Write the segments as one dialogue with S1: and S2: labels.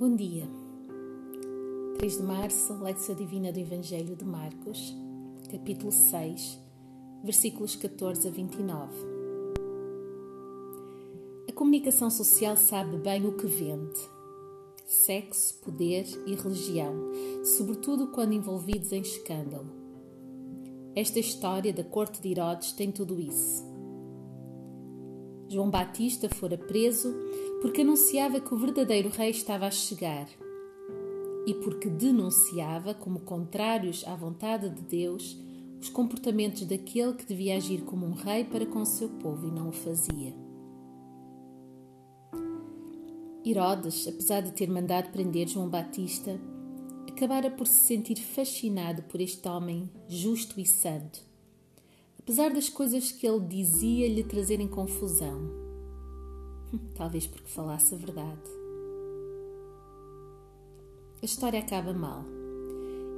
S1: Bom dia. 3 de março, Leitura Divina do Evangelho de Marcos, capítulo 6, versículos 14 a 29. A comunicação social sabe bem o que vende: sexo, poder e religião, sobretudo quando envolvidos em escândalo. Esta história da corte de Herodes tem tudo isso. João Batista fora preso porque anunciava que o verdadeiro rei estava a chegar e porque denunciava, como contrários à vontade de Deus, os comportamentos daquele que devia agir como um rei para com o seu povo e não o fazia. Herodes, apesar de ter mandado prender João Batista, acabara por se sentir fascinado por este homem justo e santo apesar das coisas que ele dizia lhe trazerem confusão. Talvez porque falasse a verdade. A história acaba mal.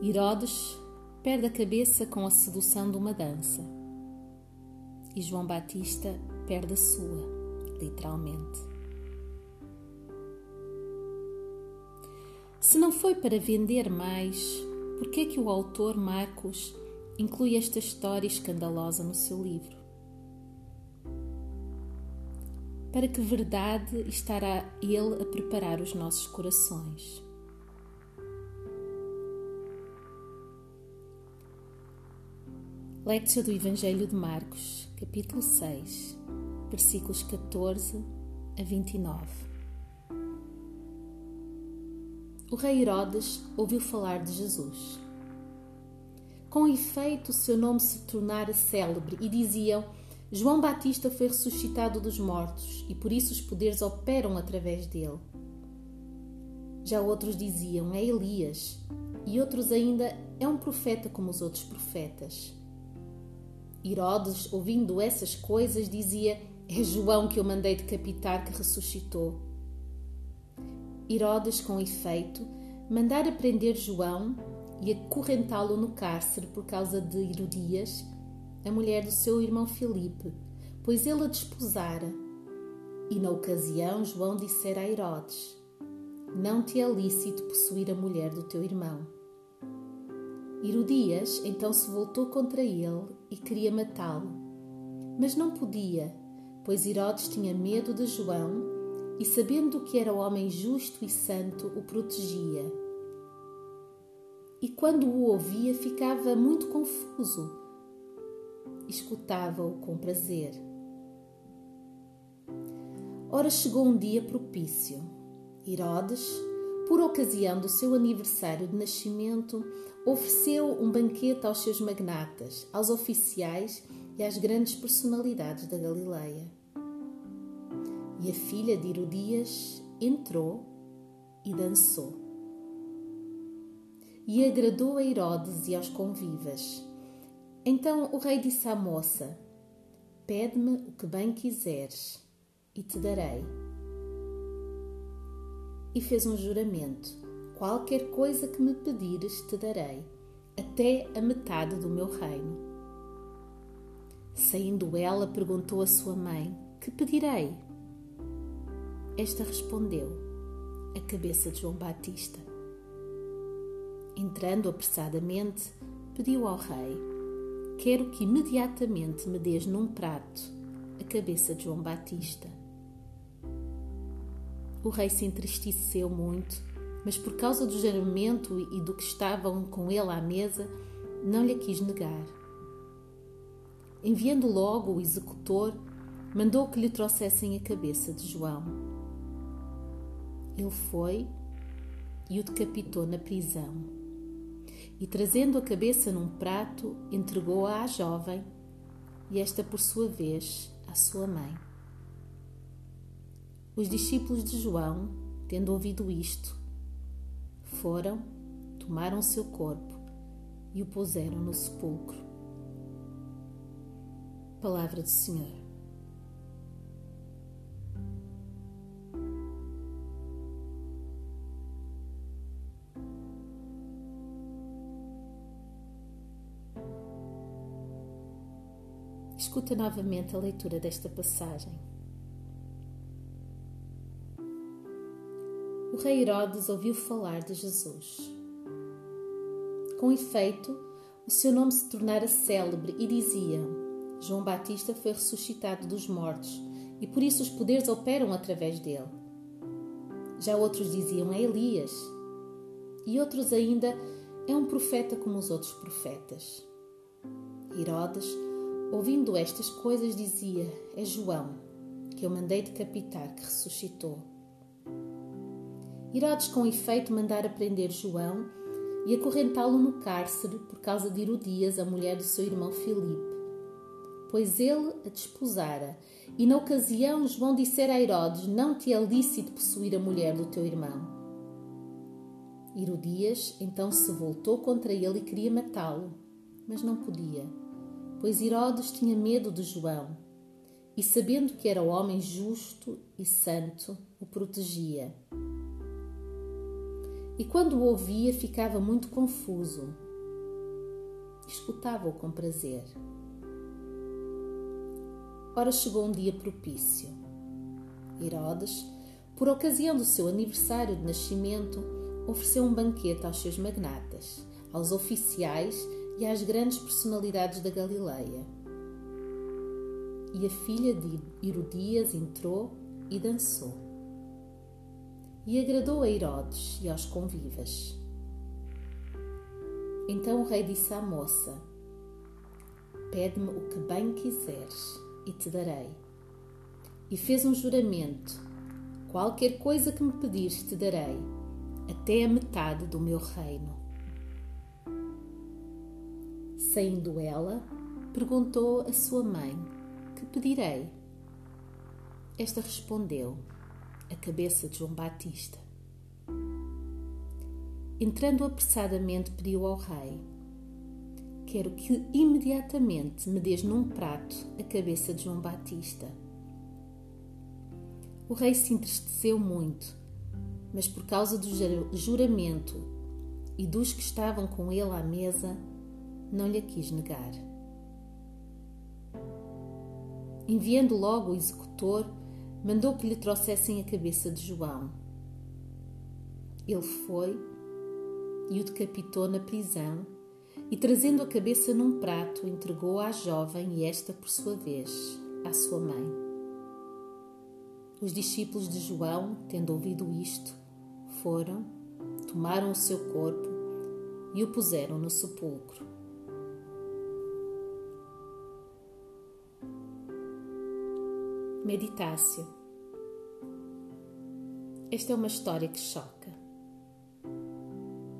S1: Herodes perde a cabeça com a sedução de uma dança. E João Batista perde a sua, literalmente. Se não foi para vender mais, por que é que o autor Marcos inclui esta história escandalosa no seu livro. Para que verdade estará Ele a preparar os nossos corações? Lectura do Evangelho de Marcos, capítulo 6, versículos 14 a 29. O rei Herodes ouviu falar de Jesus com efeito, seu nome se tornara célebre e diziam: João Batista foi ressuscitado dos mortos e por isso os poderes operam através dele. Já outros diziam: É Elias, e outros ainda: É um profeta como os outros profetas. Herodes, ouvindo essas coisas, dizia: É João que eu mandei decapitar que ressuscitou. Herodes, com efeito, mandara prender João e acorrentá-lo no cárcere por causa de Herodias, a mulher do seu irmão Filipe, pois ele a desposara. E na ocasião João dissera a Herodes: Não te é lícito possuir a mulher do teu irmão. Herodias então se voltou contra ele e queria matá-lo, mas não podia, pois Herodes tinha medo de João e, sabendo que era homem justo e santo, o protegia e quando o ouvia ficava muito confuso. Escutava-o com prazer. Ora chegou um dia propício. Herodes, por ocasião do seu aniversário de nascimento, ofereceu um banquete aos seus magnatas, aos oficiais e às grandes personalidades da Galileia. E a filha de Herodias entrou e dançou e agradou a Herodes e aos convivas. Então o rei disse à moça: Pede-me o que bem quiseres, e te darei. E fez um juramento: Qualquer coisa que me pedires, te darei, até a metade do meu reino. Saindo ela, perguntou à sua mãe: Que pedirei? Esta respondeu: A cabeça de João Batista. Entrando apressadamente, pediu ao rei: Quero que imediatamente me des num prato a cabeça de João Batista. O rei se entristeceu muito, mas por causa do juramento e do que estavam com ele à mesa, não lhe quis negar. Enviando logo o executor, mandou que lhe trouxessem a cabeça de João. Ele foi e o decapitou na prisão e, trazendo a cabeça num prato, entregou-a à jovem e esta, por sua vez, à sua mãe. Os discípulos de João, tendo ouvido isto, foram, tomaram seu corpo e o puseram no sepulcro. Palavra do Senhor. Escuta novamente a leitura desta passagem. o rei Herodes ouviu falar de Jesus. Com efeito, o seu nome se tornara célebre e diziam: João Batista foi ressuscitado dos mortos e por isso os poderes operam através dele. Já outros diziam: É Elias. E outros ainda: É um profeta como os outros profetas. Herodes, ouvindo estas coisas, dizia: É João, que eu mandei decapitar, que ressuscitou. Herodes, com efeito, mandara prender João e acorrentá-lo no cárcere por causa de Herodias, a mulher do seu irmão Filipe. Pois ele a desposara, e na ocasião João dissera a Herodes: Não te é lícito possuir a mulher do teu irmão. Herodias então se voltou contra ele e queria matá-lo, mas não podia, pois Herodes tinha medo de João, e sabendo que era homem justo e santo, o protegia e quando o ouvia ficava muito confuso. Escutava-o com prazer. Ora chegou um dia propício. Herodes, por ocasião do seu aniversário de nascimento, ofereceu um banquete aos seus magnatas, aos oficiais e às grandes personalidades da Galileia. E a filha de Herodias entrou e dançou e agradou a Herodes e aos convivas. Então o rei disse à moça: Pede-me o que bem quiseres e te darei. E fez um juramento: Qualquer coisa que me pedires te darei, até a metade do meu reino. Saindo ela, perguntou a sua mãe: Que pedirei? Esta respondeu: a cabeça de João Batista. Entrando apressadamente, pediu ao rei: Quero que imediatamente me des num prato a cabeça de João Batista. O rei se entristeceu muito, mas por causa do juramento e dos que estavam com ele à mesa, não lhe quis negar. Enviando logo o executor, mandou que lhe trouxessem a cabeça de João. Ele foi e o decapitou na prisão, e trazendo a cabeça num prato, entregou à jovem e esta, por sua vez, à sua mãe. Os discípulos de João, tendo ouvido isto, foram, tomaram o seu corpo e o puseram no sepulcro. Meditácio. Esta é uma história que choca,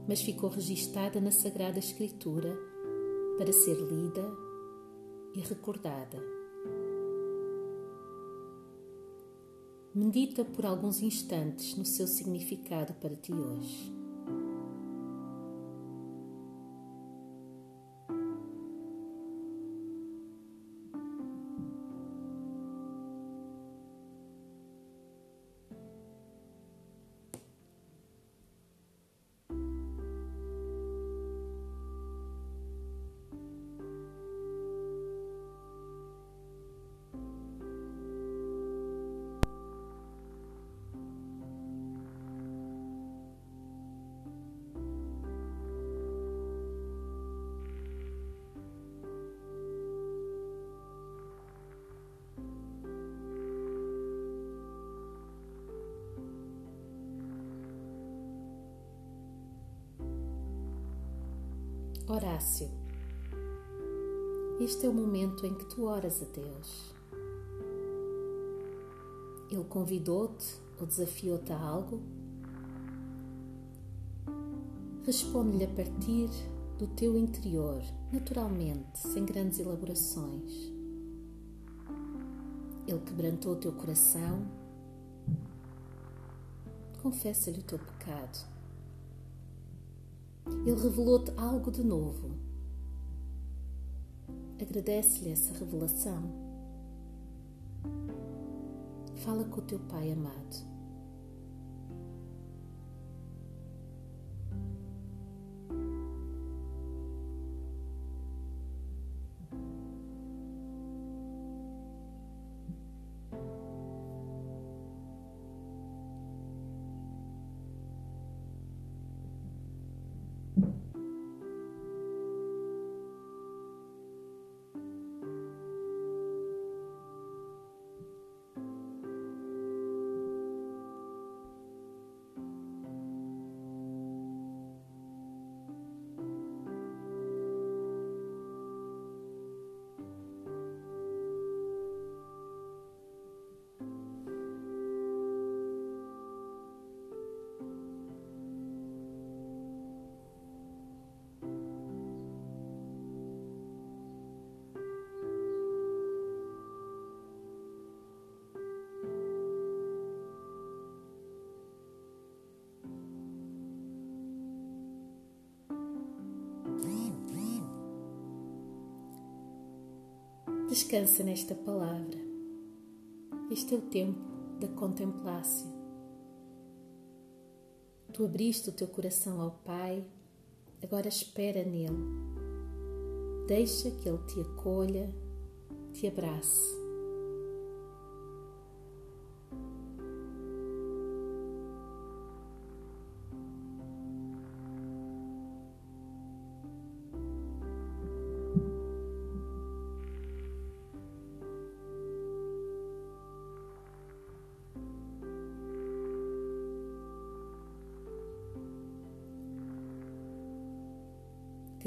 S1: mas ficou registada na Sagrada Escritura para ser lida e recordada. Medita por alguns instantes no seu significado para ti hoje. Horácio, este é o momento em que tu oras a Deus. Ele convidou-te ou desafiou-te a algo? Responde-lhe a partir do teu interior, naturalmente, sem grandes elaborações. Ele quebrantou o teu coração. Confessa-lhe o teu pecado. Ele revelou-te algo de novo. Agradece-lhe essa revelação. Fala com o teu Pai amado. Descansa nesta palavra. Este é o tempo da contemplação. Tu abriste o teu coração ao Pai, agora espera nele. Deixa que ele te acolha, te abrace.